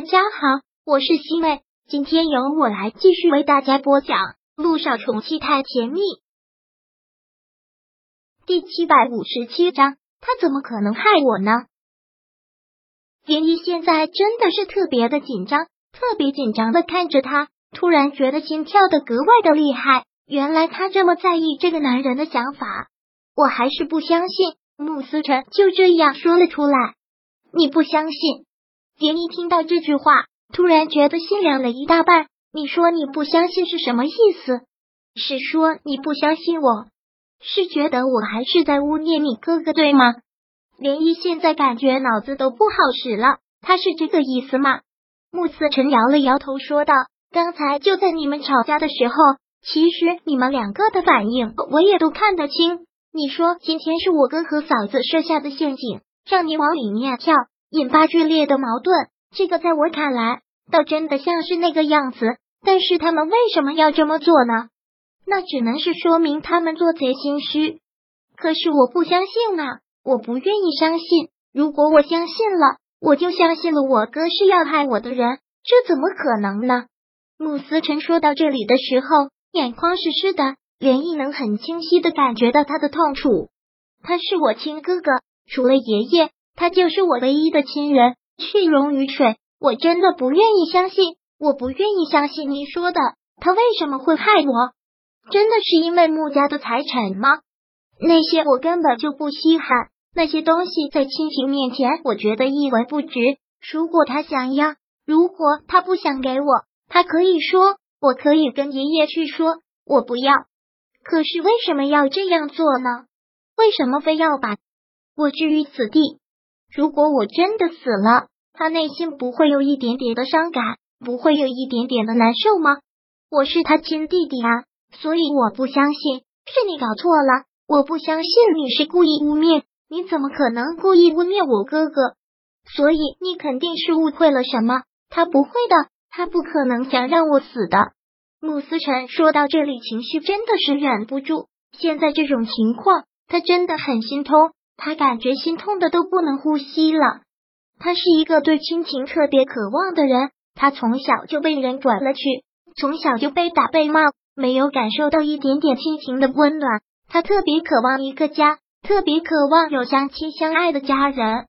大家好，我是西妹，今天由我来继续为大家播讲《路上宠妻太甜蜜》第七百五十七章。他怎么可能害我呢？林一现在真的是特别的紧张，特别紧张的看着他，突然觉得心跳的格外的厉害。原来他这么在意这个男人的想法，我还是不相信。穆思辰就这样说了出来，你不相信？连一听到这句话，突然觉得心凉了一大半。你说你不相信是什么意思？是说你不相信我？是觉得我还是在污蔑你哥哥对吗？连一现在感觉脑子都不好使了，他是这个意思吗？穆思辰摇了摇头说道：“刚才就在你们吵架的时候，其实你们两个的反应我也都看得清。你说今天是我哥和嫂子设下的陷阱，让你往里面跳。”引发剧烈的矛盾，这个在我看来，倒真的像是那个样子。但是他们为什么要这么做呢？那只能是说明他们做贼心虚。可是我不相信啊，我不愿意相信。如果我相信了，我就相信了我哥是要害我的人，这怎么可能呢？慕思辰说到这里的时候，眼眶是湿的，连毅能很清晰的感觉到他的痛楚。他是我亲哥哥，除了爷爷。他就是我唯一的亲人，血溶于水。我真的不愿意相信，我不愿意相信你说的。他为什么会害我？真的是因为穆家的财产吗？那些我根本就不稀罕，那些东西在亲情面前，我觉得一文不值。如果他想要，如果他不想给我，他可以说，我可以跟爷爷去说，我不要。可是为什么要这样做呢？为什么非要把我置于死地？如果我真的死了，他内心不会有一点点的伤感，不会有一点点的难受吗？我是他亲弟弟啊，所以我不相信是你搞错了，我不相信你是故意污蔑，你怎么可能故意污蔑我哥哥？所以你肯定是误会了什么？他不会的，他不可能想让我死的。穆思辰说到这里，情绪真的是忍不住。现在这种情况，他真的很心痛。他感觉心痛的都不能呼吸了。他是一个对亲情特别渴望的人，他从小就被人拐了去，从小就被打被骂，没有感受到一点点亲情的温暖。他特别渴望一个家，特别渴望有相亲相爱的家人。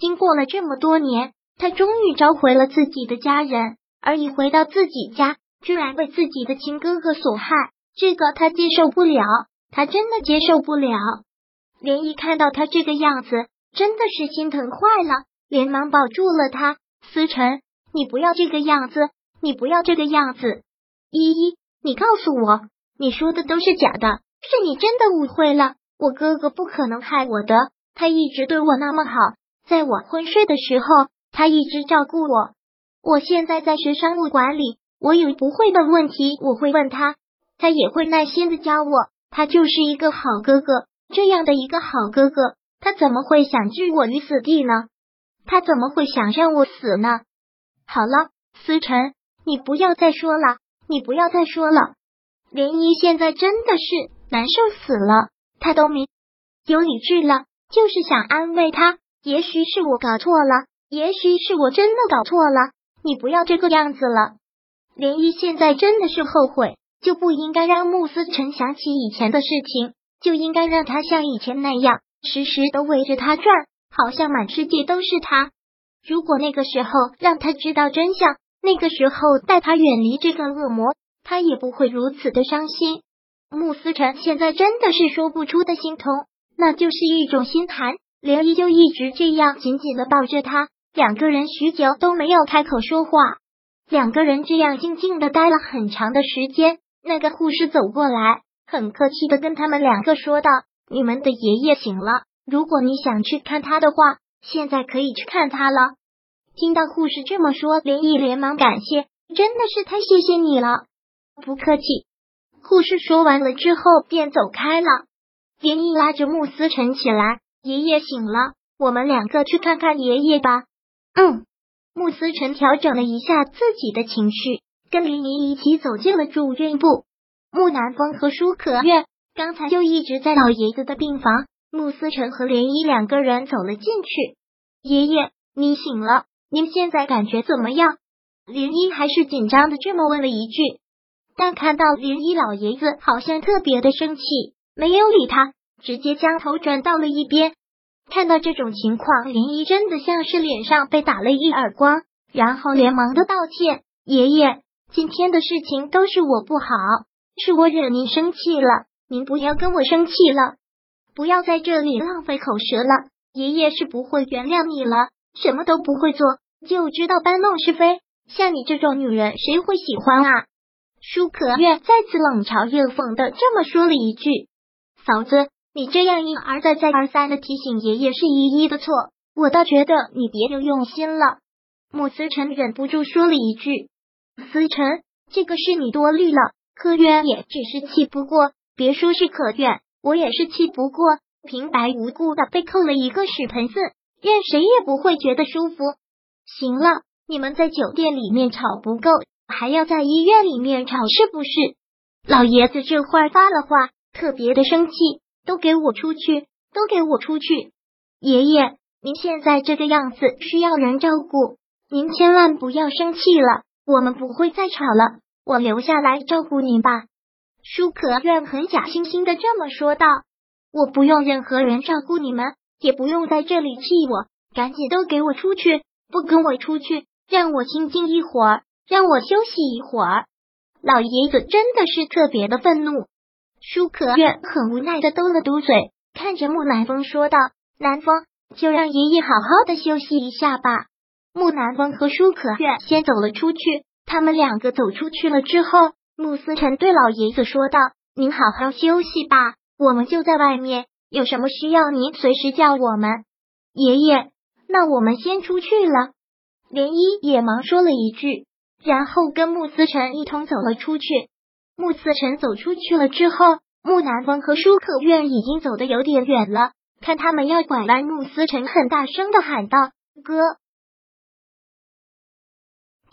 经过了这么多年，他终于找回了自己的家人，而一回到自己家，居然被自己的亲哥哥所害，这个他接受不了，他真的接受不了。连一看到他这个样子，真的是心疼坏了，连忙抱住了他。思辰，你不要这个样子，你不要这个样子。依依，你告诉我，你说的都是假的，是你真的误会了。我哥哥不可能害我的，他一直对我那么好，在我昏睡的时候，他一直照顾我。我现在在学商务管理，我有不会的问题，我会问他，他也会耐心的教我。他就是一个好哥哥。这样的一个好哥哥，他怎么会想置我于死地呢？他怎么会想让我死呢？好了，思辰，你不要再说了，你不要再说了。涟漪现在真的是难受死了，他都没有理智了，就是想安慰他。也许是我搞错了，也许是我真的搞错了，你不要这个样子了。涟漪现在真的是后悔，就不应该让穆思辰想起以前的事情。就应该让他像以前那样，时时都围着他转，好像满世界都是他。如果那个时候让他知道真相，那个时候带他远离这个恶魔，他也不会如此的伤心。穆思辰现在真的是说不出的心痛，那就是一种心寒。连依就一直这样紧紧的抱着他，两个人许久都没有开口说话，两个人这样静静的待了很长的时间。那个护士走过来。很客气的跟他们两个说道：“你们的爷爷醒了，如果你想去看他的话，现在可以去看他了。”听到护士这么说，连毅连忙感谢：“真的是太谢谢你了。”不客气。护士说完了之后便走开了。连毅拉着穆思辰起来：“爷爷醒了，我们两个去看看爷爷吧。”嗯。穆思辰调整了一下自己的情绪，跟林怡一起走进了住院部。木南风和舒可月刚才就一直在老爷子的病房。穆思成和涟漪两个人走了进去。爷爷，你醒了。您现在感觉怎么样？林一还是紧张的这么问了一句，但看到林一老爷子好像特别的生气，没有理他，直接将头转到了一边。看到这种情况，林一真的像是脸上被打了一耳光，然后连忙的道歉：“爷爷，今天的事情都是我不好，是我惹您生气了，您不要跟我生气了，不要在这里浪费口舌了。爷爷是不会原谅你了，什么都不会做，就知道搬弄是非。”像你这种女人，谁会喜欢啊？舒可月再次冷嘲热讽的这么说了一句：“嫂子，你这样一而再、再而三的提醒爷爷是依依的错，我倒觉得你别有用心了。”穆思辰忍不住说了一句：“思辰，这个是你多虑了。可月也只是气不过，别说是可月，我也是气不过，平白无故的被扣了一个屎盆子，任谁也不会觉得舒服。行了。”你们在酒店里面吵不够，还要在医院里面吵，是不是？老爷子这话发了话，特别的生气，都给我出去，都给我出去！爷爷，您现在这个样子需要人照顾，您千万不要生气了，我们不会再吵了，我留下来照顾您吧。舒可愿很假惺惺的这么说道：“我不用任何人照顾你们，也不用在这里气我，赶紧都给我出去，不跟我出去！”让我清静一会儿，让我休息一会儿。老爷子真的是特别的愤怒。舒可月很无奈的嘟了嘟嘴，看着木南风说道：“南风，就让爷爷好好的休息一下吧。”木南风和舒可月先走了出去。他们两个走出去了之后，穆思辰对老爷子说道：“您好好休息吧，我们就在外面，有什么需要您随时叫我们。”爷爷，那我们先出去了。涟漪也忙说了一句，然后跟穆思辰一同走了出去。穆思辰走出去了之后，木南风和舒可愿已经走得有点远了。看他们要拐弯，穆思辰很大声的喊道：“哥！”